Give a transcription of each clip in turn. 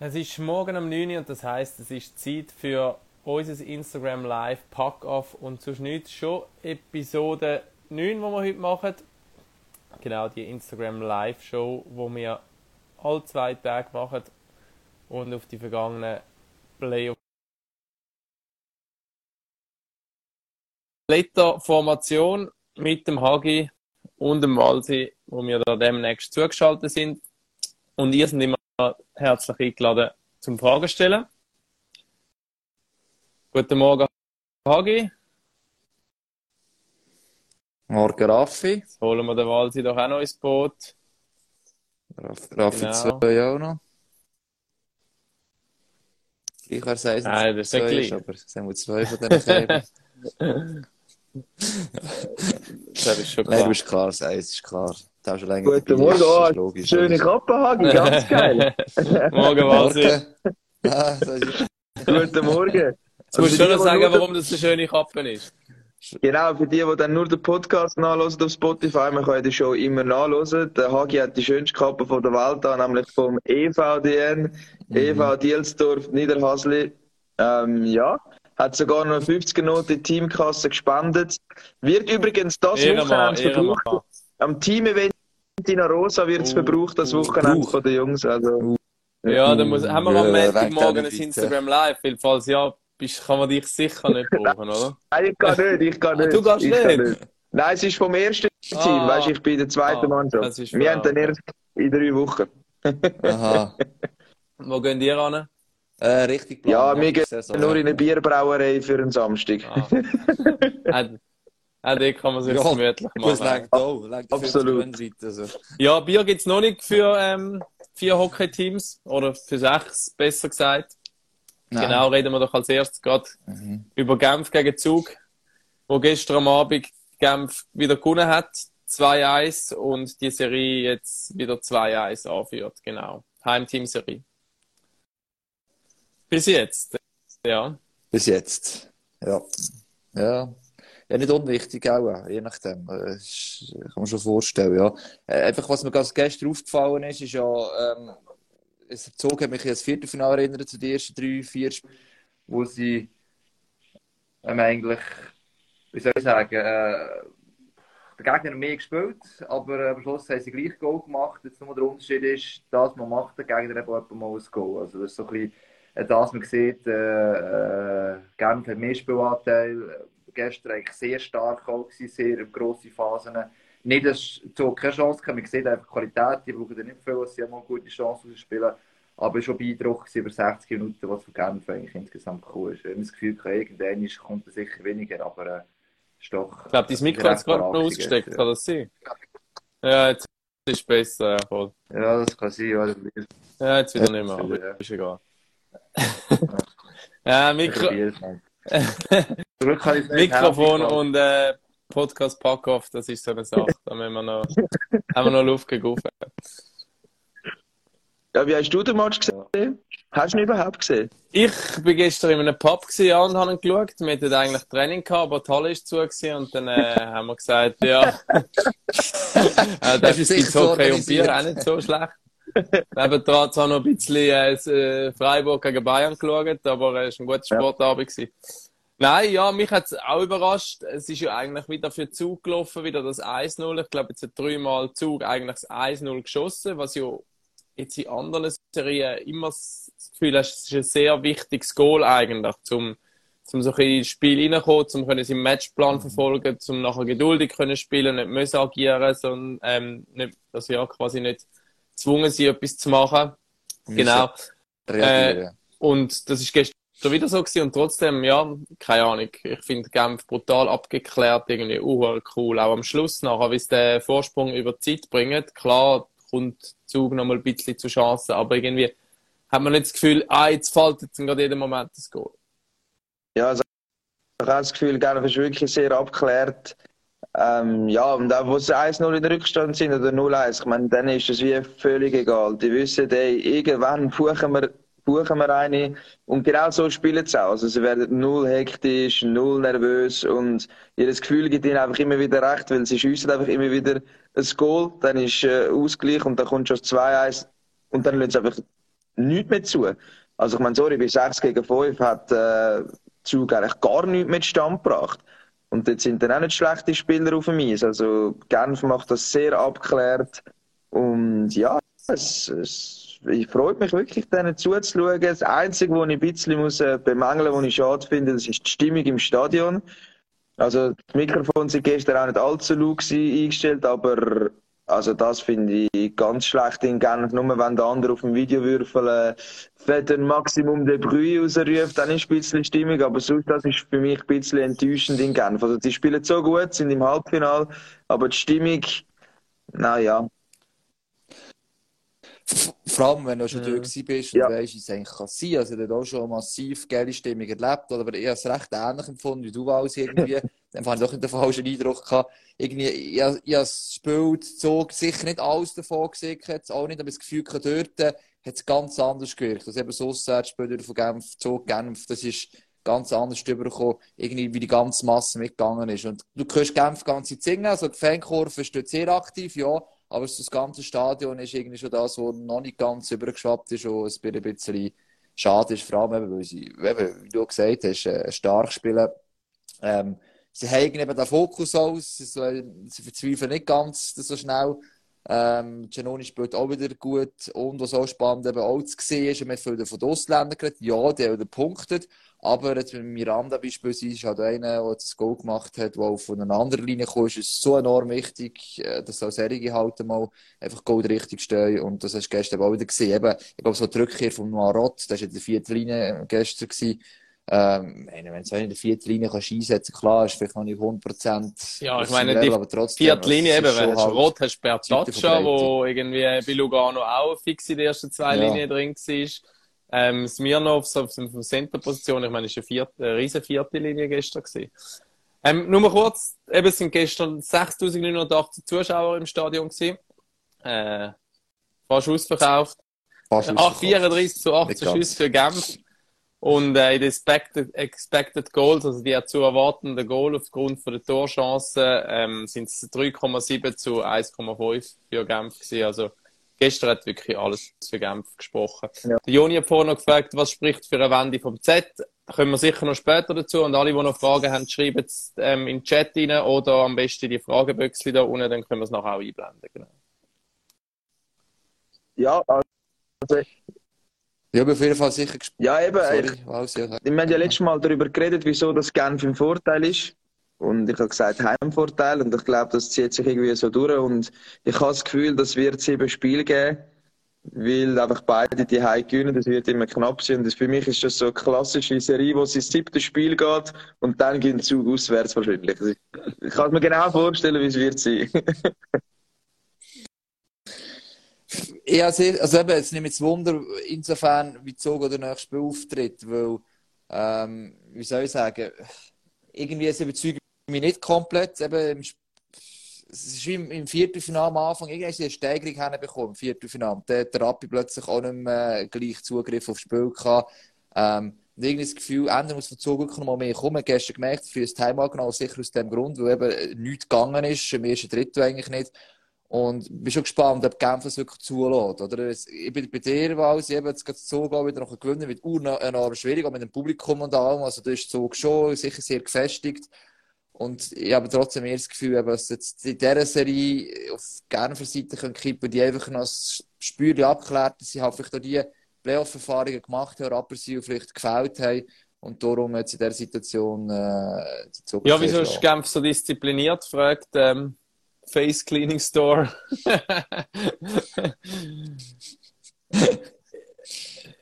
Es ist morgen um 9 Uhr und das heisst, es ist Zeit für unser Instagram Live Pack-Off und sonst nichts. Schon Episode 9, die wir heute machen. Genau, die Instagram Live Show, die wir alle zwei Tage machen und auf die vergangenen Playoff. Formation mit dem Hagi und dem Walsi, wo wir da demnächst zugeschaltet sind. Und ihr seid immer herzlich eingeladen zum Fragen stellen. Guten Morgen, Hagi. Morgen, Raffi. Jetzt holen wir den Walsi doch auch noch ins Boot. Raffi genau. zwei auch noch. Gleich wäre es eins Nein, das ist nicht gleich. Aber es sind zwei von diesen das ist schon klar. Nein, du bist klar, es ist klar. Das ist schon länger Guten Morgen, oh, logisch, schöne Kappe, Hagi, ganz geil. Morgen, Walsi. Guten Morgen. Jetzt musst du schon noch sagen, warum das eine schöne Kappe ist. Genau, für die, die dann nur den Podcast nachhören auf Spotify, man kann die Show immer nachhören. Der Hagi hat die schönste Kappe von der Welt an, nämlich vom EVDN, mhm. EV Dielsdorf Niederhasli. Ähm, ja, hat sogar noch 50 Noten in die Teamkasse gespendet. Wird übrigens das Wochenende verbraucht. Am Team-Event in Rosa wird es uh, verbraucht, das Wochenende uh. von den Jungs. Also, ja, dann muss, haben wir am Montagmorgen ein Instagram Live, weil falls ja bist, kann man dich sicher nicht brauchen, oder? Nein, ich kann nicht, ich kann nicht. Du gehst nicht? nicht? Nein, es ist vom ersten ah, Team, weißt du, ich bin in der zweiten ah, Mannschaft. Wir haben dann erst in drei Wochen. Aha. Wo gehen die ran? Äh, richtig plan, Ja, wir gehen nur in eine Bierbrauerei für einen Samstag. Ah. Auch dort kann man sich ja, gemütlich machen. Das lenkt auch. Lenkt Absolut. Also. Ja, Bier gibt es noch nicht für ähm, vier Hockey-Teams. Oder für sechs, besser gesagt. Nein. Genau, reden wir doch als erstes gerade mhm. über Genf gegen Zug, wo gestern am Abend Genf wieder gewonnen hat. 2-1 und die Serie jetzt wieder 2-1 anführt. Genau. Heimteam-Serie. Bis jetzt. Ja. Bis jetzt. Ja. Ja ja, nicht unwichtig auch, je nachdem. Das kann man schon vorstellen, ja. Äh, einfach, was mir ganz gestern aufgefallen ist, ist ja, ähm, es Zug hat mich an das Viertelfinale erinnert, zu den ersten drei, vier, wo sie ähm, eigentlich, wie soll ich sagen, äh, der Gegner mehr gespielt, aber äh, am Schluss haben sie gleich Goal gemacht. Jetzt nur der Unterschied ist, dass man macht, der Gegner eben auch mal ein Goal. Also das ist so ein bisschen, äh, das man sieht, äh, äh, Genf hat mehr Spielanteil, gestern eigentlich sehr stark auch gewesen, sehr grosse Phasen. Nicht, dass so keine Chance kann, man sieht einfach Qualität, die brauchen nicht viel, dass sie mal gute Chancen spielen. Aber schon beeindruckt über 60 Minuten, was von Genf eigentlich insgesamt cool ist. Ich habe das Gefühl, irgendwann kommt es sicher weniger, aber äh, ist doch... Ich glaube, dein Mikro hat gerade noch ausgesteckt, kann das sein? Ja, jetzt ist es besser, ja, voll. Ja, das kann sein, ja. Ja, jetzt wieder nicht mehr, aber ja. ist egal. ja, Mikro... Mikrofon und äh, Podcast Pack-Off, das ist so eine Sache. Da haben wir noch, haben wir noch Luft gegriffen. Ja, wie hast du den Match gesehen? Hast du ihn überhaupt gesehen? Ich war gestern in einem Pub ja, und habe ihn geschaut. Wir hatten eigentlich Training gehabt, aber die Halle ist zu und dann äh, haben wir gesagt, ja, äh, das ist Hockey und Bier auch nicht so schlecht. Nebendran zwar noch ein bisschen äh, Freiburg gegen Bayern geschaut, aber es war ein guter Sportabend. Ja. Nein, ja, mich hat es auch überrascht. Es ist ja eigentlich wieder für Zug gelaufen, wieder das 1-0. Ich glaube, jetzt hat dreimal Zug eigentlich das 1-0 geschossen, was ja jetzt in anderen Serien immer das Gefühl hast, es ist ein sehr wichtiges Goal eigentlich, zum, zum so ein ins Spiel reinkommen, zum können im Matchplan mhm. verfolgen, zum nachher geduldig können spielen, nicht müssen agieren, sondern, ähm, nicht, dass ja quasi nicht gezwungen sind, etwas zu machen. Genau. Äh, und das ist gestern schon wieder so gewesen und trotzdem, ja, keine Ahnung. Ich finde Genf brutal abgeklärt, irgendwie uh, cool. Auch am Schluss nachher, wie es den Vorsprung über die Zeit bringt. Klar, kommt Zug noch mal ein bisschen zu Chancen, aber irgendwie hat man nicht das Gefühl, ah, jetzt fällt jetzt gerade jeden Moment das Goal. Ja, also ich habe das Gefühl, Genf ist wirklich sehr abgeklärt. Ähm, ja, und auch, wo sie 1-0 in Rückstand sind oder 0-1, ich meine, dann ist es wie völlig egal. Die wissen, ey, irgendwann buchen wir buchen wir eine. Und genau so spielen sie auch. Also sie werden null hektisch, null nervös und ihr Gefühl gibt ihnen einfach immer wieder recht, weil sie schiessen einfach immer wieder ein Goal, dann ist äh, Ausgleich und dann kommt schon 2-1 und dann lassen sie einfach nichts mehr zu. Also ich meine, sorry, bei 6 gegen 5 hat äh, Zug eigentlich gar nichts mit Stand gebracht. Und dort sind dann auch nicht schlechte Spieler auf dem Eis. Also Genf macht das sehr abgeklärt. Und ja, es, es, ich freue mich wirklich, denen zuzuschauen. Das Einzige, was ich ein bisschen muss, äh, bemängeln muss, was ich schade finde, das ist die Stimmung im Stadion. Also, das Mikrofon sind gestern auch nicht allzu laut eingestellt, aber also das finde ich ganz schlecht in Genf. Nur wenn der andere auf dem Videowürfel äh, ein Maximum de Bruyne rausruft, dann ist ein bisschen Stimmung. Aber sonst, das ist für mich ein bisschen enttäuschend in Genf. Also die spielen so gut, sind im Halbfinale, aber die Stimmung, naja. Vor allem, wenn du schon mhm. durch bist und ja. weißt, wie es eigentlich kann sein. Also, ich habe auch schon massiv geile Stimmung erlebt, aber ich habe es recht ähnlich empfunden wie du, alles irgendwie. Dann fand ich doch nicht den falschen Eindruck gehabt. Irgendwie, ich, ich habe das Spiel so sicher nicht alles davon gesehen, auch nicht, aber das Gefühl, dort hat es ganz anders gewirkt. Also eben das Auswärtsspiel von Genf, Zug Genf, das ist ganz anders übergekommen, irgendwie, wie die ganze Masse mitgegangen ist. Und du kannst Genf ganz singen, also die Fankurve ist dort sehr aktiv, ja, aber das ganze Stadion ist irgendwie schon das, was noch nicht ganz übergeschwappt ist und es ein bisschen schade ist, vor allem, weil sie, wie du gesagt hast, äh, stark spielen. Ähm, sie haben eben den Fokus aus, sie, sie verzweifeln nicht ganz so schnell. Ähm, Giannoni spielt auch wieder gut. Und was auch spannend eben auch zu sehen ist, wir haben viel von den Ausländern geredet, ja, die haben punktet, aber jetzt mit Miranda beispielsweise ist halt einer, der das Goal gemacht hat, der von einer anderen Linie kam, ist. Es so enorm wichtig, äh, dass auch Serie halt mal einfach Goal richtig stehen und das hast du gestern auch wieder gesehen. Eben, ich glaube, so die Rückkehr von Marot, das war in der vierten Linie gestern gewesen, ähm, wenn du in der vierten Linie kannst einsetzen klar, ist vielleicht noch nicht 100% Ja, ich meine, die aber trotzdem, vierte Linie eben, wenn du halt Rot hast Bertaccia, wo irgendwie bei Lugano auch fix in den ersten zwei ja. Linien drin war. Ähm, Smirnov so auf der Center-Position, ich meine, ist eine, vierte, eine riesen vierte Linie gestern gewesen. Ähm, nur mal kurz, eben es sind gestern 6.980 Zuschauer im Stadion gewesen. Äh, fast ausverkauft. Fast 8, 34 zu 18 Schüsse für Genf. Und äh, in den expected, expected Goals, also die zu erwartenden Goal aufgrund von der Torchancen, ähm, sind es 3,7 zu 1,5 für Genf gewesen. Also gestern hat wirklich alles für Genf gesprochen. Ja. Der Joni hat vorhin noch gefragt, was spricht für eine Wende vom Z. Kommen wir sicher noch später dazu. Und alle, die noch Fragen haben, schreiben es ähm, den Chat rein oder am besten die Frageböckchen da unten, dann können wir es nachher auch einblenden. Genau. Ja, also ich habe auf jeden Fall sicher gespielt. Ja, eben. Sorry, ich, wir haben ja letztes Mal darüber geredet, wieso das Genf im Vorteil ist. Und ich habe gesagt, Heimvorteil. Und ich glaube, das zieht sich irgendwie so durch. Und ich habe das Gefühl, das wird sieben Spiele geben. Weil einfach beide die Heim gewinnen, das wird immer knapp sein. Und das, für mich ist das so eine klassische Serie, wo es ins siebte Spiel geht und dann geht Zug auswärts wahrscheinlich. Also ich, ich kann mir genau vorstellen, wie es wird sein. Ja, sehr, also eben, es nimmt jetzt Wunder, insofern, wie Zug oder nächstes Spiel auftritt, weil, ähm, wie soll ich sagen, irgendwie es überzeugt mich nicht komplett, eben, es ist wie im, Viertelfinale am Anfang, irgendwie ist eine Steigerung herbekommen, im Viertelfinale. Da hat der Rappi plötzlich auch nicht mehr gleich Zugriff aufs Spiel gehabt. Ähm, und irgendwie das Gefühl, Zug wirklich noch mehr kommen. Gestern gemerkt, für das Time genau sicher aus dem Grund, weil eben nichts gegangen ist, im ersten Drittel eigentlich nicht. Und bin schon gespannt, ob Genf das wirklich zulässt. Oder? Ich bin bei dir, weil sie eben jetzt zugehen, wieder noch gewinnen, wird enorm schwierig, auch mit dem Publikum und allem. Also, da ist Zug schon sicher sehr gefestigt. Und ich habe trotzdem eher das Gefühl, dass jetzt in dieser Serie auf Genfer Seite können kippen, die einfach noch das Spürchen abklärt, dass sie halt vielleicht auch die Playoff-Erfahrungen gemacht haben, aber sie vielleicht gefällt haben. Und darum jetzt in dieser Situation äh, die Zug Ja, wieso ist Genf so diszipliniert, fragt ähm, Face Cleaning Store.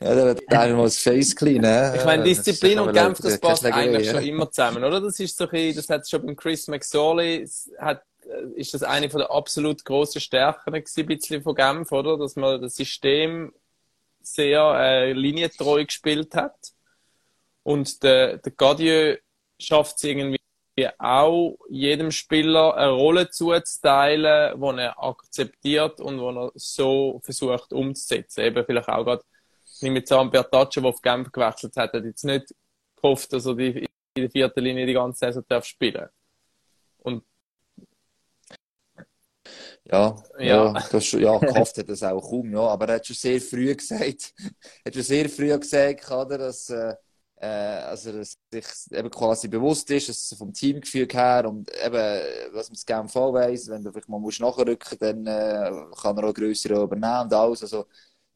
Ja, da wird einer mal das Face clean, ne? Ich meine, Disziplin und Kampf, das passt eigentlich schon immer zusammen, oder? Das ist so ein bisschen, das hat schon beim Chris McSorley, hat, äh, ist das eine von der absolut grossen Stärken gewesen, bisschen von Genf, oder? Dass man das System sehr äh, linientreu gespielt hat. Und der, der Gadieu schafft es irgendwie auch jedem Spieler eine Rolle zuzuteilen, die er akzeptiert und die er so versucht umzusetzen. Eben vielleicht auch gerade, wie mit Sam Bertaccio, der auf Genf gewechselt hat, hat jetzt nicht gehofft, dass er die, in der vierten Linie die ganze Saison darf spielen Und Ja, ja, ja, das, ja gehofft hat das auch kaum, ja. Aber er hat schon sehr früh gesagt, hat schon sehr früh gesagt, oder, dass, äh, äh also, dass sich eben quasi bewusst ist, dass vom Teamgefühl her und eben, was man das gerne voll weiss, wenn du vielleicht mal musst nachrücken dann äh, kann er auch größere übernehmen und alles. Also,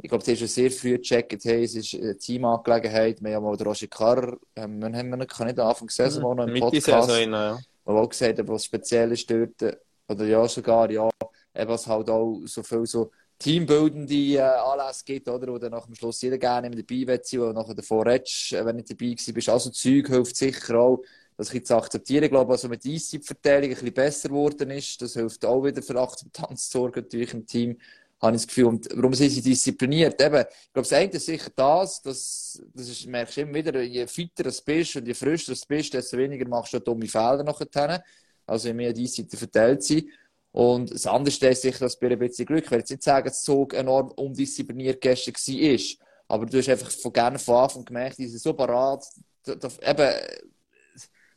ich glaube, sie haben schon sehr früh gecheckt, hey, es ist eine Teamangelegenheit. Wir haben mal den Roger Carr, ähm, wir haben nicht am Anfang gesehen, mhm. noch im Podcast, rein, ja. wo auch gesagt hat, was speziell ist dort, oder ja sogar, ja, eben was halt auch so viel so teambildende äh, Anlässe gibt, oder, wo dann nach dem Schluss jeder gerne dabei will sein, wo nachher davor redest, äh, wenn du dabei gewesen bist. Also Zeug hilft sicher auch, das ich zu akzeptieren. Ich glaube, also mit der Einzeitverteilung ein bisschen besser geworden ist, das hilft auch wieder für Akzeptanz zu sorgen, natürlich im Team habe ich das Gefühl. Und warum sind sie diszipliniert? Eben, ich glaube, das eine ist sicher das, das, das ist, merkst du immer wieder, je fitter du bist und je frischer du bist, desto weniger machst du dumme Fehler nachher. Also je mehr die Seite verteilt sind. Und das andere ist sicher, dass bei ein bisschen Glück, ich will jetzt nicht sagen, dass Zug enorm undiszipliniert gestern war, aber du hast einfach von gerne von Anfang gemerkt, die sind so parat, eben,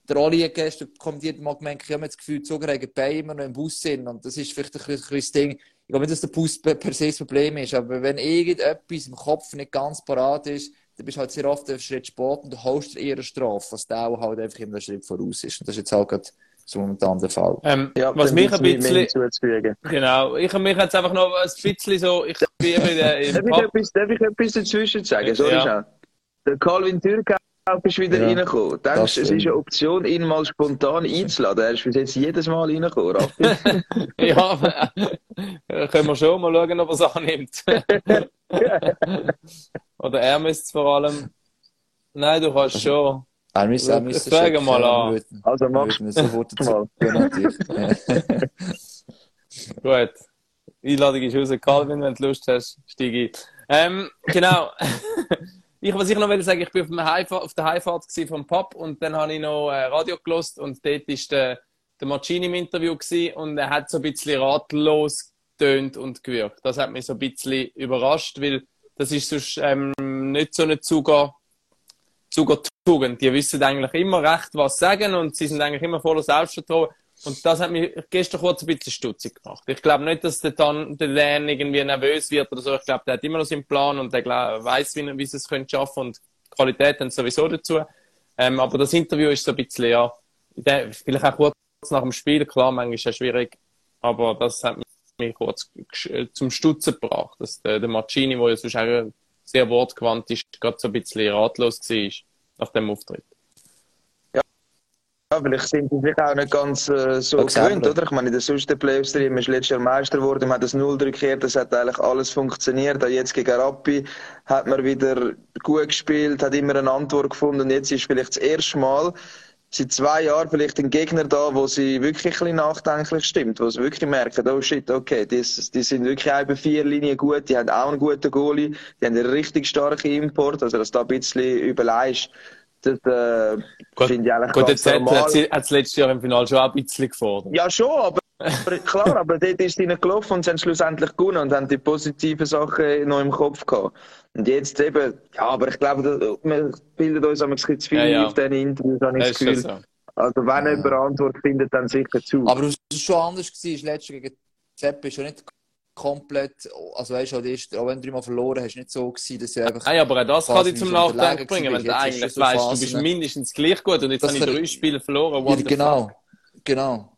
der Oli hat gestern kommentiert mal gemerkt, ich habe das Gefühl, die Zuger haben Beine immer noch im Bus sind und das ist vielleicht ein das Ding, ich glaube nicht, dass der Bus per se das Problem ist, aber wenn irgendetwas im Kopf nicht ganz parat ist, dann bist du halt sehr oft einen Schritt spät und du holst dir eher eine Strafe, was der auch halt einfach immer einen Schritt voraus ist. Und das ist jetzt halt so momentan der Fall. Ähm, ja, was mich ein bisschen... Genau, ich habe mich jetzt einfach noch ein bisschen so... Ich bin in der... darf, ich etwas, darf ich etwas dazwischen sagen? Sorry, ja. Der Calvin Türkau bist wieder ja, reingekommen. Denkst du, es ist eine Option, ihn mal spontan einzuladen? Er ist bis jetzt jedes Mal reingekommen, ja, äh, können wir schon mal schauen, ob er es annimmt. Oder er müsste es vor allem. Nein, du kannst schon. Er müsste, er müsste Frage mal an. Also machst du sofort dazu. Gut. Einladung ist raus. Calvin, wenn du Lust hast, steige ein. Ähm, genau. ich, was ich noch will sagen, ich bin auf, der Heimfahrt vom Pub und dann habe ich noch äh, Radio gelost und dort ist der, der Marcini im Interview gewesen und er hat so ein bisschen ratlos tönt und gewirkt. Das hat mich so ein bisschen überrascht, weil das ist sonst ähm, nicht so eine Zuger Zuger-Tugend. Die wissen eigentlich immer recht, was sagen und sie sind eigentlich immer voller Selbstvertrauen. Und das hat mich gestern kurz ein bisschen stutzig gemacht. Ich glaube nicht, dass der, Dan, der Dan irgendwie nervös wird oder so. Ich glaube, der hat immer noch seinen Plan und der weiß, wie, wie sie es können schaffen und Qualität dann sowieso dazu. Ähm, aber das Interview ist so ein bisschen, ja, vielleicht auch kurz nach dem Spiel, klar, manchmal ist es schwierig, aber das hat mich kurz zum Stutzen gebracht, dass der, der Marcini, der ja sonst auch sehr wortgewandt ist, gerade so ein bisschen ratlos war nach dem Auftritt. Ja, vielleicht sind sie sich auch nicht ganz äh, so gewöhnt, oder? Ich meine, in der sonstigen Playoffs-Stream ist letztes Jahr Meister geworden, man hat das Null gekehrt, das hat eigentlich alles funktioniert. Auch jetzt gegen Rappi hat man wieder gut gespielt, hat immer eine Antwort gefunden und jetzt ist vielleicht das erste Mal seit zwei Jahren vielleicht ein Gegner da, wo sie wirklich ein bisschen nachdenklich stimmt, wo sie wirklich merken, oh shit, okay, die, die sind wirklich auch bei vier Linien gut, die haben auch einen guten Goalie, die haben einen richtig starken Import, also dass da ein bisschen überleist das äh, finde ich eigentlich gut, ganz jetzt normal. Hat, hat, es letztes Jahr im Finale schon ein bisschen gefordert. Ja, schon, aber, klar, aber dort ist es ihnen gelaufen und sie haben schlussendlich gewonnen und haben die positiven Sachen noch im Kopf gehabt. Und jetzt eben, ja, aber ich glaube, wir bilden uns ein bisschen zu viel ja, ja. auf diesen Interviews, habe ich das Gefühl. So. Also wenn ja. jemand Antwort findet, dann sicher zu. Aber es war schon anders, gewesen, letztes gegen Zepp ist schon nicht komplett, also weißt du, halt auch wenn du mal verloren hast, nicht so gewesen, dass du einfach. Nein, aber das kann dich zum Nachdenken bringen, wenn du eigentlich weißt, du bist mindestens gleich gut und jetzt habe ich drei Spiele verloren. What genau, genau.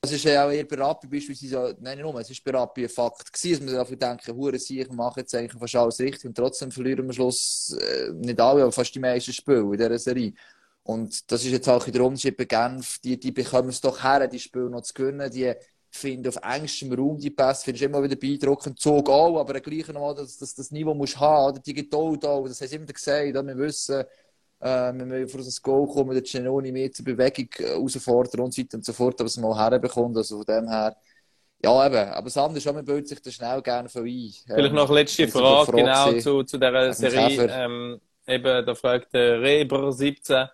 Das ist ja auch eher bei Rappi beispielsweise, nein, nicht nur, es ist bei Rappi ein Fakt gewesen, dass man dafür denken, hure ich mache jetzt eigentlich fast alles richtig und trotzdem verlieren wir am Schluss äh, nicht alle, aber fast die meisten Spiele in dieser Serie. Und das ist jetzt auch in der Unterschied bei Genf, die, die bekommen es doch her, die Spiele noch zu gewinnen, die finde auf engstem Raum die Pässe, finde ich immer wieder beeindruckend. Zug auch, aber gleich nochmal, dass, dass das Niveau muss haben, oder? Die Geduld auch, das haben sie immer gesagt, wir wissen, äh, wir müssen vor das Goal kommen, der Genoni mehr zur Bewegung äh, herausfordern und so weiter und so fort, aber es mal herbekommt, also von dem her, ja, eben. Aber das andere ist auch, man bildet sich da schnell gerne von ein. Vielleicht noch letzte Frage, genau, zu, zu dieser Serie. Ähm, eben, da fragt der Reber 17,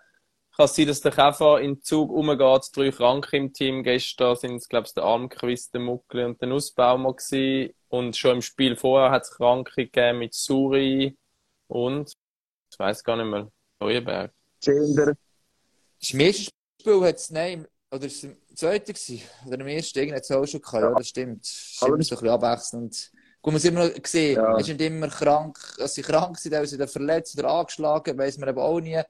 kann es sein, dass der Käfer in den Zug umgeht, drei Kranke im Team. Gestern sind es, glaube ich, der Armquiz, der Muckli und der Nussbaumer gewesen. Und schon im Spiel vorher hat es Kranke gegeben mit Suri und, ich weiß gar nicht mehr, Neuenberg. Zehnder. Das erste Spiel hat es, nein, oder ist es im zweiten gewesen? Oder im ersten, irgendwie hat es auch schon gehabt, ja, das stimmt. Ist immer so ein bisschen abwechselnd. Gut, man hat immer noch gesehen, Ja. ist nicht immer krank, dass sie krank sind, auch sind verletzt oder angeschlagen, weiss man eben auch nie.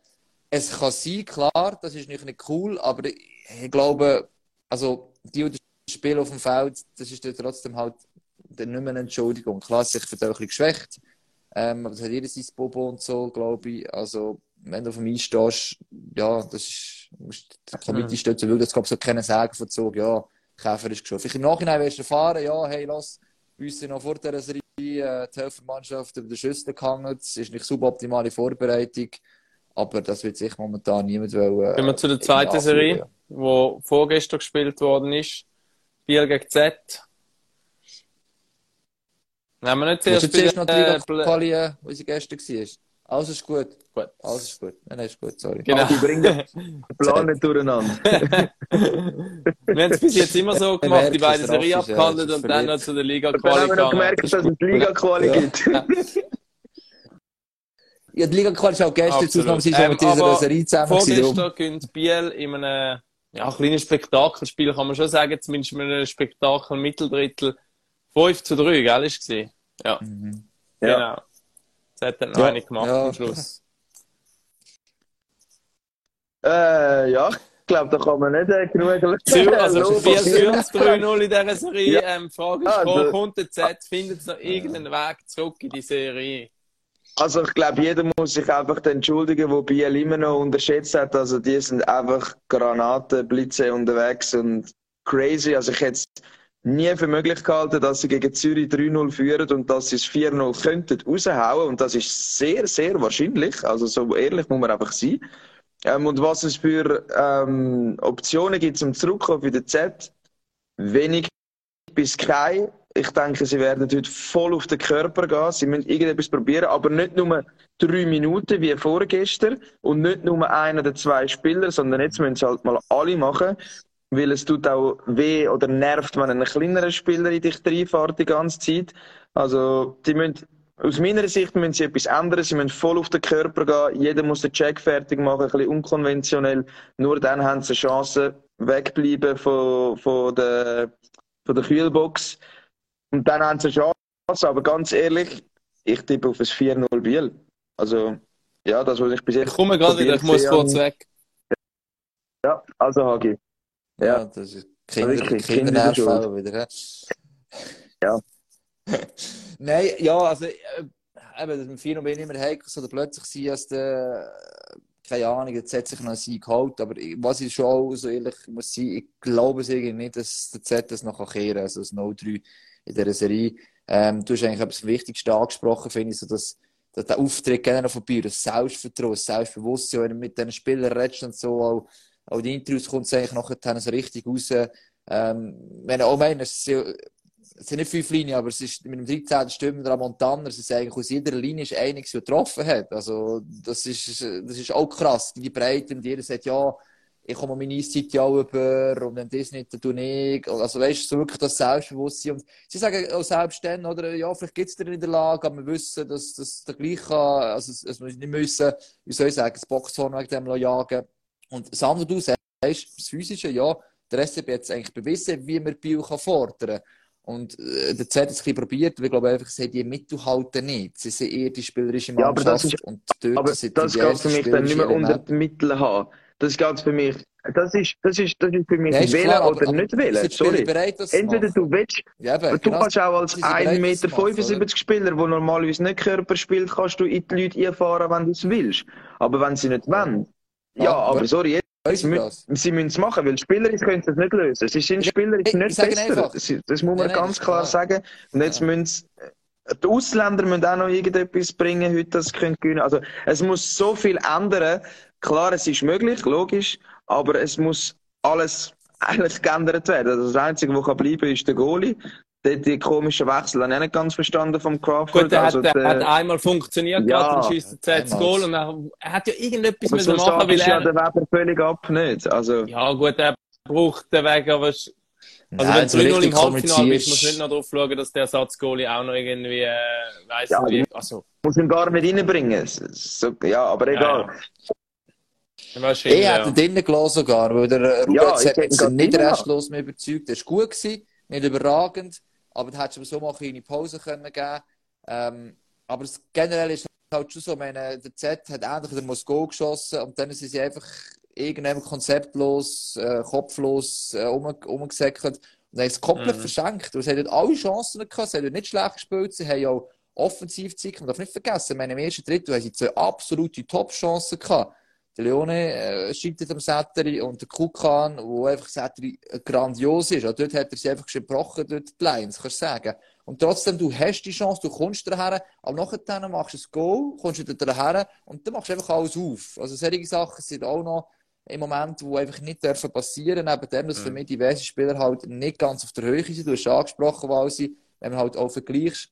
Es kann sein, klar, das ist nicht cool, aber ich, glaube, also, die, die das Spiel auf dem Feld, das ist trotzdem halt dann nicht mehr eine Entschuldigung. Klar, sie sich vielleicht auch ein bisschen geschwächt, ähm, aber das hat jeder sein Bobo und so, glaube ich. Also, wenn du auf dem Eis stehst, ja, das ist, musst, der Committee steht so, will das, ich, so keinen Sagen verzogen, ja, Käfer ist geschossen. Vielleicht im Nachhinein wirst du erfahren, ja, hey, lass, uns sind noch vor dieser Serie äh, die Hälfte der Mannschaft über den Schüssel gehangen, es ist nicht suboptimale Vorbereitung, aber das wird sich momentan niemand wollen. Gehen wir zu der zweiten Serie, ja. wo vorgestern gespielt worden ist. Biel gegen Z. Nehmen wir nicht zuerst du zuerst noch die äh, Quali, äh, wie sie gestern war? Alles ist gut. Gut. Alles ist gut. Nein, nein, ist gut, sorry. Genau. Die bringen den Plan nicht durcheinander. Wir haben es bis jetzt immer so gemacht, die beiden Serien ja, abgehandelt und dann noch zu der Liga Und dann haben wir gemerkt, dass es Liga-Quali Ja. gibt. Ja, die Liga Quali ist auch gestern zu Absolut. Ausnahme, Ähm, mit dieser Serie zusammen Vorgestern gönnt Biel in einem ja, kleinen Spektakelspiel, kann man schon sagen, zumindest mit einem Spektakel Mitteldrittel 5 zu 3, gell, ist gesehen. Ja, Mhm. Ja. genau. Das hat dann noch Ja, eine gemacht ja. am Schluss. Äh, ja, ich glaube, da kann man nicht äh, genug also. Biel führt 3-0 in dieser Serie. Ja. Ähm, die Frage ist, Also- wo kommt der Z? Findet es noch irgendeinen Weg zurück in die Serie? Also ich glaube, jeder muss sich einfach entschuldigen, wo Biel immer noch unterschätzt hat. Also die sind einfach Granatenblitze unterwegs und crazy. Also ich hätte es nie für möglich gehalten, dass sie gegen Zürich 3-0 führen und dass sie es 4-0 könnten raushauen. Und das ist sehr, sehr wahrscheinlich. Also so ehrlich muss man einfach sein. Ähm, und was es für ähm, Optionen gibt zum Zurückkommen für den Z, wenig bis kein. Ich denke, sie werden heute voll auf den Körper gehen. Sie müssen irgendetwas probieren, aber nicht nur drei Minuten wie vorgestern und nicht nur ein oder zwei Spieler, sondern jetzt müssen sie halt mal alle machen, weil es tut auch weh oder nervt, wenn ein kleinerer Spieler in dich reinfährt die ganze Zeit. Also, die müssen, aus meiner Sicht müssen sie etwas ändern. Sie müssen voll auf den Körper gehen. Jeder muss den Check fertig machen, ein bisschen unkonventionell. Nur dann haben sie eine Chance, wegbleiben von, von der, von der Kühlbox. Und dann haben sie eine Chance. Aber ganz ehrlich, ich tippe auf ein 4-0 Biel. Also, ja, das, was ich bis Ich jetzt komme gerade wieder, ich muss kurz weg. Ja, also Hagi. Ja, das ist Kinder, Wirklich, Kindernerv Kinder auch wieder. Ja. Nein, ja, also, äh, eben, das ich immer heikel, oder plötzlich sein, dass der, keine Ahnung, jetzt hat sich noch ein Sieg geholt, aber was ich schon auch so ehrlich muss sein, ich glaube es irgendwie nicht, dass der Z das noch kehren kann, also das 0-3 in dieser Serie. Ähm, du hast eigentlich etwas Wichtigste angesprochen, finde ich, so dass, dass der Auftritt generell von Bier, das Selbstvertrauen, das Selbstbewusstsein, wenn du mit diesen Spielern redest und so, auch, auch die Interviews kommt es eigentlich nachher so richtig raus. Ähm, wenn auch meine, es sind, es sind nicht fünf Linien, aber es ist mit dem 13. Stimmen der Montaner, es ist eigentlich aus jeder Linie ist einer, der getroffen hat. Also, das ist, das ist auch krass, die Breite, und jeder sagt, ja, ich komme meine Eiszeit ja über, und wenn das nicht, dann tue ich. Also, weißt du, so wirklich das Selbstbewusstsein. Und sie sagen auch selbst dann, oder, ja, vielleicht gibt es da in der Lage, aber wir wissen, dass das der gleich kann, also, es muss nicht müssen, wie soll ich sagen, das Boxhorn wegen dem jagen. Und das andere, du sagst, das Physische, ja, der SCB hat es eigentlich bewiesen, wie man Biel kann fordern kann. Und äh, der Z hat es ein bisschen probiert, weil ich glaube einfach, sie haben die Mittel halten nicht. Sie sind eher die spielerische Ja, aber das Mannschaft ist- und dort Aber sind das die geht für mich dann nicht mehr unter die Mittel haben. Das geht für mich, das ist, das ist, das ist für mich Ja, ist wählen klar, aber- oder aber nicht wählen. die Spieler Sorry. bereit, Entweder machen? du willst, Ja, eben, du genau. kannst auch als Sie sind bereit, das 1,75 zu Meter machen, oder? 75 Spieler, der normalerweise nicht Körper spielt, kannst du in die Leute einfahren, wenn du es willst. Aber wenn sie nicht wollen, ja, aber sorry, jetzt, Weißt du das? sie müssen es machen, weil spielerisch können sie es nicht lösen. Sie sind spielerisch ich- ich nicht besser. Das, das muss man Nein, ganz klar klar. sagen. Und jetzt Ja. müssen sie, die Ausländer müssen auch noch irgendetwas bringen, heute, das sie können gewinnen. Also, es muss so viel ändern. Klar, es ist möglich, logisch, aber es muss alles eigentlich geändert werden. Also das Einzige, was kann bleiben, ist der Goalie. Die, die komischen Wechsel habe ich nicht ganz verstanden vom Crawford. Gut, der also, hat, der der- hat einmal funktioniert, Ja, gerade, dann schießt er das. Goal und dann, er hat ja irgendetwas müssen so machen, weil ist ja er, der Weber völlig ab, nicht? Also, ja gut, er braucht den Weg, aber es- also Nein, wenn so 3-0 richtig im Halbfinale bist, musst du nicht noch darauf schauen, dass der Ersatzgoalie auch noch irgendwie, äh, weiss Ja, wie, also, muss ihn gar nicht reinbringen. So, ja, aber egal. Ich hätte ja. drinnen gelassen sogar, weil der Rubens ja, hat mich nicht restlos mehr überzeugt. Der war gut, gewesen, nicht überragend, aber da hättest du so mal eine Pause können geben ähm, Aber es, generell ist es halt schon so, meine, der Z hat ähnlich den Moskau geschossen und dann sind sie einfach irgendwann konzeptlos, äh, kopflos äh, um, umgesäckelt und haben es komplett mhm. verschenkt. Und sie hatten alle Chancen gehabt, sie haben nicht schlecht gespielt, sie haben auch offensiv gezeigt. Man darf nicht vergessen, meine, im ersten Drittel haben sie zwei absolute Top-Chancen gehabt. Der Leone äh, scheitert am Säteri und der Kukan, wo einfach Säteri grandios ist. Dort hat er sie einfach gebrochen, dort die Lines, kannst du sagen. Und trotzdem, du hast die Chance, du kommst daher, aber nachher machst du ein Goal, kommst du daher und dann machst du einfach alles auf. Also solche Sachen sind auch noch im Moment, wo einfach nicht dürfen passieren, neben dem, dass für mich diverse Spieler halt nicht ganz auf der Höhe sind. Du hast angesprochen, weil sie, wenn man halt auch vergleichst,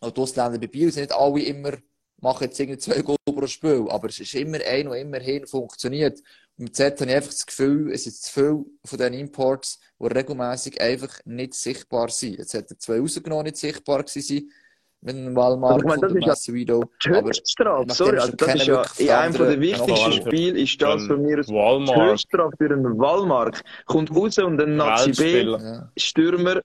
auch die Ausländer bei Biel sind nicht alle immer, machen jetzt irgendwie zwei Goal pro Spiel, aber es ist immer ein, und immerhin funktioniert. Und mit Z habe ich einfach das Gefühl, es sind zu viele von diesen Imports, die regelmäßig einfach nicht sichtbar sind. Jetzt hat er zwei rausgenommen, nicht sichtbar gewesen mit dem Walmart ich meine, das ist Massuido. Ja sorry, also das ist ja in einem der wichtigsten Spiele ist das für mich die Höchststrafe für einen Walmart. Kommt raus und ein Nazi B, Stürmer,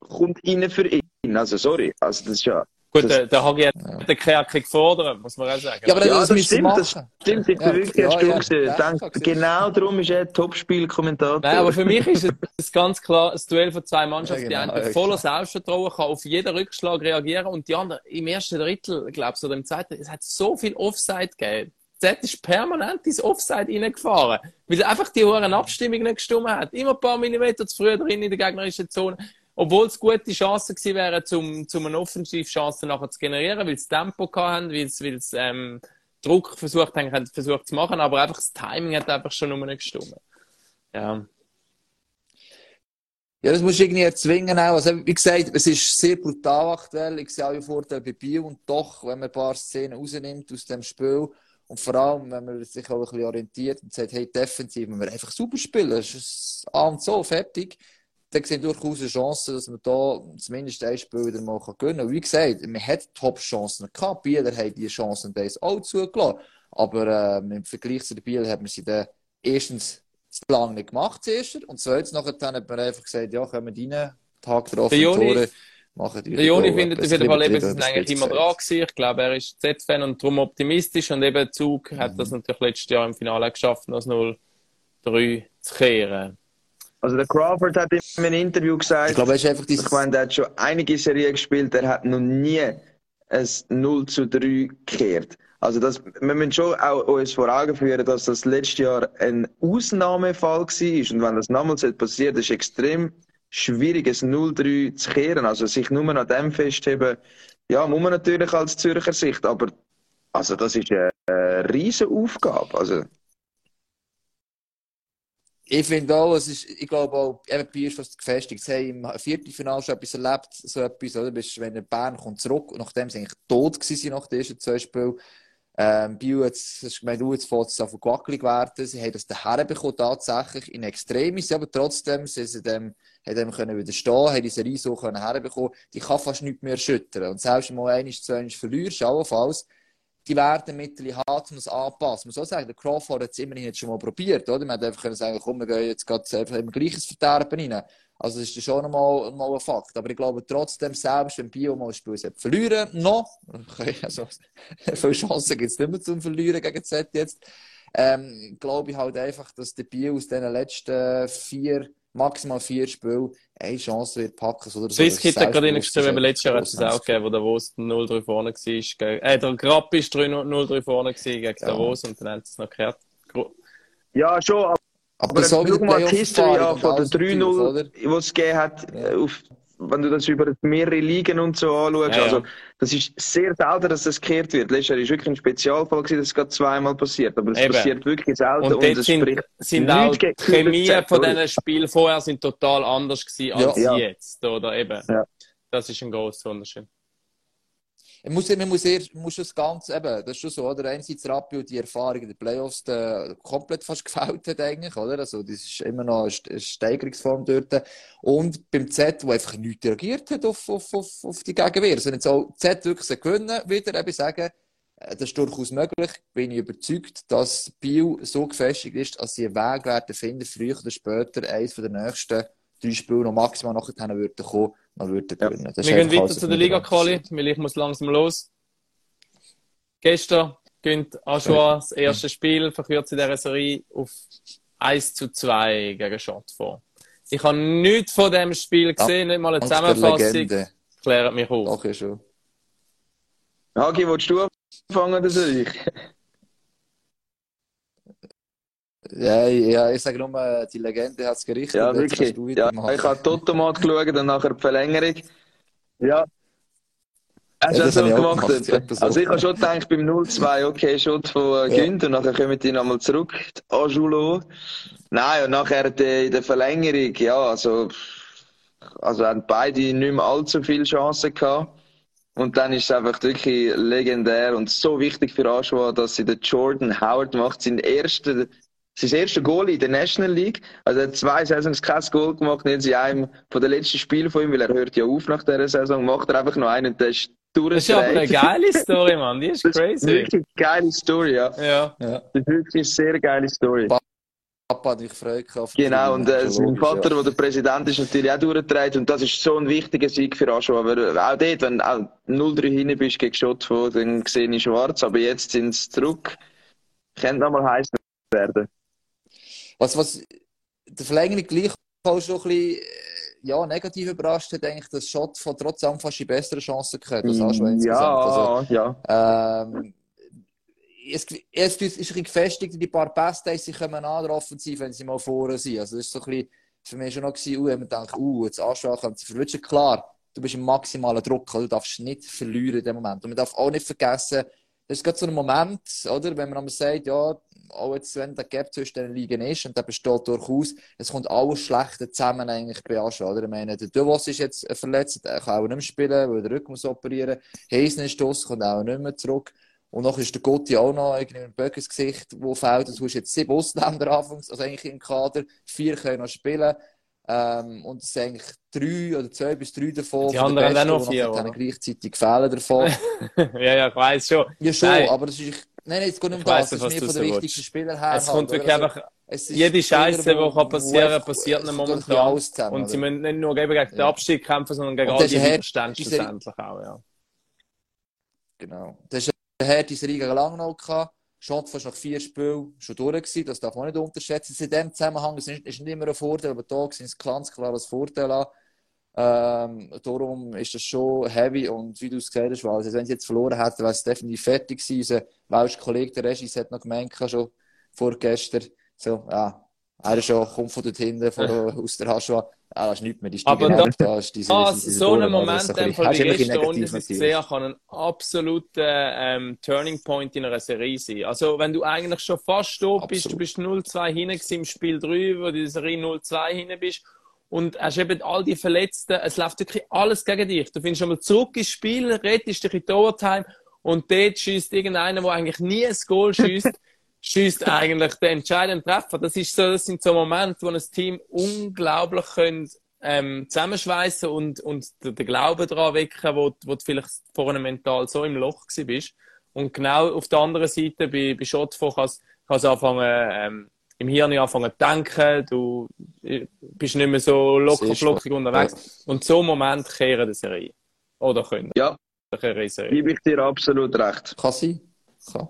kommt rein für ihn. Also sorry, also das ist ja Gut, das, der, der Hagi hat ja. den gefordert, muss man auch sagen. Ja, aber ja, das, das stimmt, das stimmt. Ich ja, wirklich ja, ja, gesehen. Genau darum ist er Topspielkommentator. Nein, aber für mich ist es ganz klar das Duell von zwei Mannschaften, ja, genau, die einen voller Selbstvertrauen kann auf jeden Rückschlag reagieren und die andere im ersten Drittel, glaubst du, oder im zweiten, es hat so viel Offside gegeben. Z ist permanent ins Offside reingefahren, weil einfach die hohen Abstimmung nicht gestimmt hat. Immer ein paar Millimeter zu früh drin in der gegnerischen Zone obwohl es gute Chancen gewesen wären, zum, zum eine Offensivchance nachher zu generieren, weil sie Tempo hatten, weil sie, ähm, Druck versucht haben, versucht zu machen, aber einfach das Timing hat einfach schon nur nicht gestimmt. Ja. Ja, das muss du irgendwie erzwingen auch. Also, wie gesagt, es ist sehr brutal aktuell. Ich sehe auch die Vorteile bei Biel und doch, wenn man ein paar Szenen rausnimmt aus dem Spiel und vor allem, wenn man sich auch ein bisschen orientiert und sagt, hey, defensiv, wenn wir einfach super spielen, ist A und so, fertig dann sehen durchaus eine Chance, dass man da zumindest ein Spiel wieder mal gewinnen kann. Wie gesagt, man hat Top-Chancen gehabt. Bieler haben diese Chancen auch zugelassen. Aber äh, im Vergleich zu den Biel hat man sie dann erstens zu lange nicht gemacht, zuerst. Und zweitens nachher hat man einfach gesagt, ja, kommen rein, Tag drauf, Tore. Machen die der Joni findet auf jeden Fall eben, sind eigentlich immer dran gewesen. Ich glaube, er ist Z-Fan und darum optimistisch. Und eben Zug hat das mhm. natürlich letztes Jahr im Finale geschafft, das 0-3 zu kehren. Also der Crawford hat in einem Interview gesagt, ich glaube, er ist einfach dieses... ich meine, der hat schon einige Serien gespielt, er hat noch nie ein 0 zu 3 gekehrt. Also das, wir müssen schon auch uns vor Augen führen, dass das letztes Jahr ein Ausnahmefall war. Und wenn das nochmals passiert, ist es extrem schwierig, ein 0-3 zu kehren. Also sich nur an dem festheben, ja, muss man natürlich als Zürcher Sicht, aber also das ist eine, eine riesige Aufgabe. Also, ich finde auch, es ist, ich glaube auch, eben Bier ist fast gefestigt. Sie haben im Viertelfinale schon etwas erlebt, so etwas, oder? Bist, wenn der Bern kommt zurück, nachdem sie eigentlich tot gewesen nach den ersten zwei Spielen, ähm, Bio, jetzt, du gemeint, jetzt fängt es auf gewackelig werden. Sie haben das daher bekommen, tatsächlich in Extremis, aber trotzdem, sie sind dem, haben dem können widerstehen, haben diese Serie so herbekommen. Die kann fast nichts mehr erschüttern. Und selbst wenn du mal zu einiges verlierst, allenfalls, die werden Mittel haben, um es anzupassen. Man auch sagen, der Crawford hat es immerhin jetzt schon mal probiert, oder? Man hätte einfach können sagen, komm, wir gehen jetzt gerade einfach im gleiches Verderben rein. Also, das ist schon mal, mal ein Fakt. Aber ich glaube trotzdem, selbst wenn Bio mal ein Spiel verlieren, noch, also, viele Chancen gibt es nicht mehr zum Verlieren gegen Z jetzt, ähm, glaube ich halt einfach, dass der Bio aus den letzten vier maximal vier Spiele eine Chance wird packen. Oder so. Hat gerade gesehen, wenn wir letztes Jahr es auch gegeben, wo der Wos 0-3 vorne war. Äh, der Grapp ist 0-3 vorne gegen ja. Davos und dann haben sie es noch gekehrt. Ja, schon, aber, aber, aber schau mal die History an von der 3-0, die es gegeben hat, ja. auf wenn du das über mehrere Ligen und so anschaust, ja, also, das ist sehr selten, dass das gekehrt wird. Letztes Jahr war wirklich ein Spezialfall, gewesen, dass es gerade zweimal passiert. Aber es Eben. passiert wirklich selten. Und, und es sind, spricht sind auch die Chemie von diesen Spielen vorher sind total anders gewesen als ja. jetzt, oder eben. Ja. Das ist ein großer Unterschied. Man muss, man muss, eher, muss das Ganze, eben, das ist schon so, oder? Einerseits Rapio die Erfahrung in den Playoffs der komplett fast gefällt hat, eigentlich, oder? Also, das ist immer noch eine Steigerungsform dort. Und beim Z, wo einfach nichts reagiert hat auf, auf, auf, auf die Gegenwehr. Also, jetzt auch Z wirklich gewinnen, wieder eben sagen, äh, das ist durchaus möglich. Bin ich überzeugt, dass Biel so gefestigt ist, dass sie einen Weg werden finden, früher oder später eines der nächsten drei Spiele noch maximal nachher kommen, noch würden gewinnen. Ja. Wir gehen weiter zu der Liga-Quali, weil ich muss langsam los. Gestern gönnt Aschua das erste Spiel, verkürzt in dieser Serie auf 1 zu 2 gegen Schott vor. Ich habe nichts von dem Spiel gesehen, nicht mal eine Zusammenfassung. Klärt mich auf. Okay, schon. Hagi, willst du anfangen oder soll ich? Ja, ja, ich sage nur, die Legende hat es gerichtet. Ja, wirklich. Ja, ich habe Totomat geschaut und nachher die Verlängerung. Ja. Hast du ja, das so gemacht? gemacht. Also ich habe schon gedacht, beim 0-2, okay, Shot von äh, ja. und nachher kommen die nochmal zurück, Anjulo. Nein, und nachher die, in der Verlängerung, ja, also, also haben beide nicht mehr allzu viele Chancen gehabt. Und dann ist es einfach wirklich legendär und so wichtig für Aschua, dass sie den Jordan Howard macht, sein erster sein erster Goal in der National League. Also er hat zwei Saisons kein Goal gemacht, nicht in einem von den letzten Spielen von ihm, weil er hört ja auf nach dieser Saison, macht er einfach noch einen und der ist das ist aber eine geile Story, Mann. Die ist crazy. Das ist wirklich eine geile Story, ja. Ja. ja. Das ist wirklich eine sehr geile Story. Papa hat mich gefreut. Genau, und äh, sein Vater, ja. der Präsident ist, natürlich auch durchgetragen. Und das ist so ein wichtiger Sieg für Aschua. Aber auch dort, wenn du 0-3 hinten bist gegen Schottfo, dann sehe ich schwarz. Aber jetzt sind sie zurück. Könnte nochmal heiß werden. Was, was der Verlängerung gleich auch schon ein bisschen ja, negativ überrascht hat, eigentlich, dass Schott von trotz fast die bessere Chancen gehabt als Aschua insgesamt. Ja, also, ja. Ähm, es, es ist ein bisschen gefestigt, die paar Pässe, sie kommen an der Offensive, wenn sie mal vorne sind. Also das ist so ein bisschen für mich schon noch gewesen, uh, man denkt, uh, jetzt Aschua können sie verwünschen. Klar, du bist im maximalen Druck, du darfst nicht verlieren in dem Moment. Und man darf auch nicht vergessen, das ist gerade so ein Moment, oder, wenn man einmal sagt, ja, auch jetzt, wenn der Gap zwischen den Ligen ist, und der besteht durchaus, es kommt alles Schlechte zusammen eigentlich bei Aschua, oder? Ich meine, der Duvos ist jetzt verletzt, er kann auch nicht mehr spielen, weil der Rücken muss operieren. Heisen ist aus, kommt auch nicht mehr zurück. Und noch ist der Gotti auch noch irgendwie ein Böckes Gesicht, wo fällt. Du hast jetzt sieben Ausländer anfangs, also eigentlich im Kader. Vier können noch spielen. Ähm, und es sind eigentlich drei oder zwei bis drei davon. Die anderen haben auch noch vier. Oder? gleichzeitig fehlen davon. ja, ja, ich weiß schon. Ja, schon, nein. aber das ist, nein, nein, es geht nicht um das. Es ist mir von den wichtigsten Spielern her. Es kommt wirklich also, einfach, jede Scheiße, die kann passieren, passiert nicht momentan. Zusammen, und sie müssen nicht nur gegen den Abstieg kämpfen, sondern gegen all die Widerstände schlussendlich auch, ja. Genau. Das ist eine harte Serie gegen Langnau Schott fast nach vier Spielen schon durch gewesen. Das darf man nicht unterschätzen. In dem Zusammenhang ist ist nicht immer ein Vorteil, aber da sind es ganz klar als Vorteil an. Ähm, darum ist das schon heavy und wie du es gesagt hast, also wenn sie jetzt verloren hätten, wäre es definitiv fertig gewesen. Unser welcher Kollege, der Regis, hat noch gemeint, schon vorgestern, so, ja, er ist schon, kommt von dort hinten, von, aus der Haschua. Ah, das ist nichts mehr, die Aber da, da ist diese, ah, diese so ein Moment, so ein gestern, ohne dass ich gesehen kann ein absoluter ähm, Turning Point in einer Serie sein. Also, wenn du eigentlich schon fast da bist, du bist 0-2 hinten im Spiel 3, wo du in der Serie 0-2 hinten bist, und hast eben all die Verletzten, es läuft wirklich alles gegen dich. Du findest schon mal zurück ins Spiel, rettest dich in die Overtime, und dort schießt irgendeiner, der eigentlich nie ein Goal schießt, schießt eigentlich den entscheidenden Treffer. Das, ist so, das sind so Momente, wo ein Team unglaublich können, ähm, zusammenschweißen und, und den, den Glauben daran wecken, wo, wo du vielleicht vorne mental so im Loch bist. Und genau auf der anderen Seite, bei, bei Schottfach, kannst du anfangen, ähm, im Hirn anfangen zu denken, du äh, bist nicht mehr so locker flockig unterwegs. Ja. Und so Moment kehren die Serie. Oder können. Ja. Gebe ich dir absolut recht. Kann sein. Kann.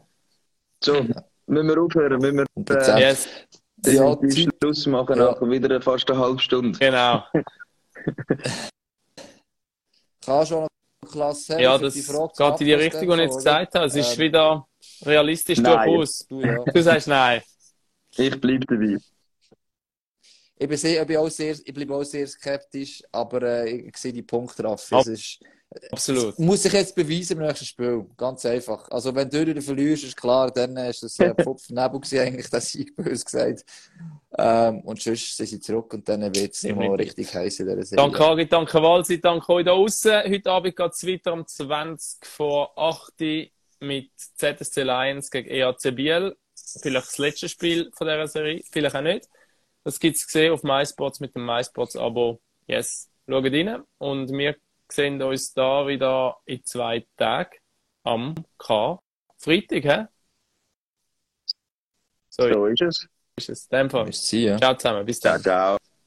So. Ja müssen wir aufhören, müssen wir äh, yes. den ja, Schluss machen ja. nach wieder fast eine halbe Stunde. Genau. Kann schon eine Klasse Ja, das geht in die Richtung, die ich jetzt gesagt habe. Es ist ähm, wieder realistisch durchaus. Du, ja. du sagst nein. Ich bleibe dabei. Ich, bin sehr, ich, bin auch sehr, ich bleibe auch sehr skeptisch, aber äh, ich sehe die Punkte drauf. Es ist, Absolut. Muss sich jetzt beweisen im nächsten Spiel. Ganz einfach. Also, wenn du wieder verlierst, ist klar, dann ist das äh, Pfupf Nebel gewesen, eigentlich, das Sieg böse gesagt. Ähm, und sonst sind sie zurück und dann wird es nochmal richtig heiß in dieser Serie. Danke, Agi, danke, Walsi, danke euch da außen. Heute Abend geht es weiter um 20 vor 8 mit ZSC Lions gegen EAC Biel. Vielleicht das letzte Spiel von dieser Serie, vielleicht auch nicht. Das gibt es gesehen auf MySports mit dem MySports-Abo. Yes, schaut rein. Und wir sehen uns da wieder in zwei Tagen am K Freitag, hä? So, so ist es. Ist es. In dem Fall. Ja. Ciao zusammen. Bis dann. Ciao, ciao.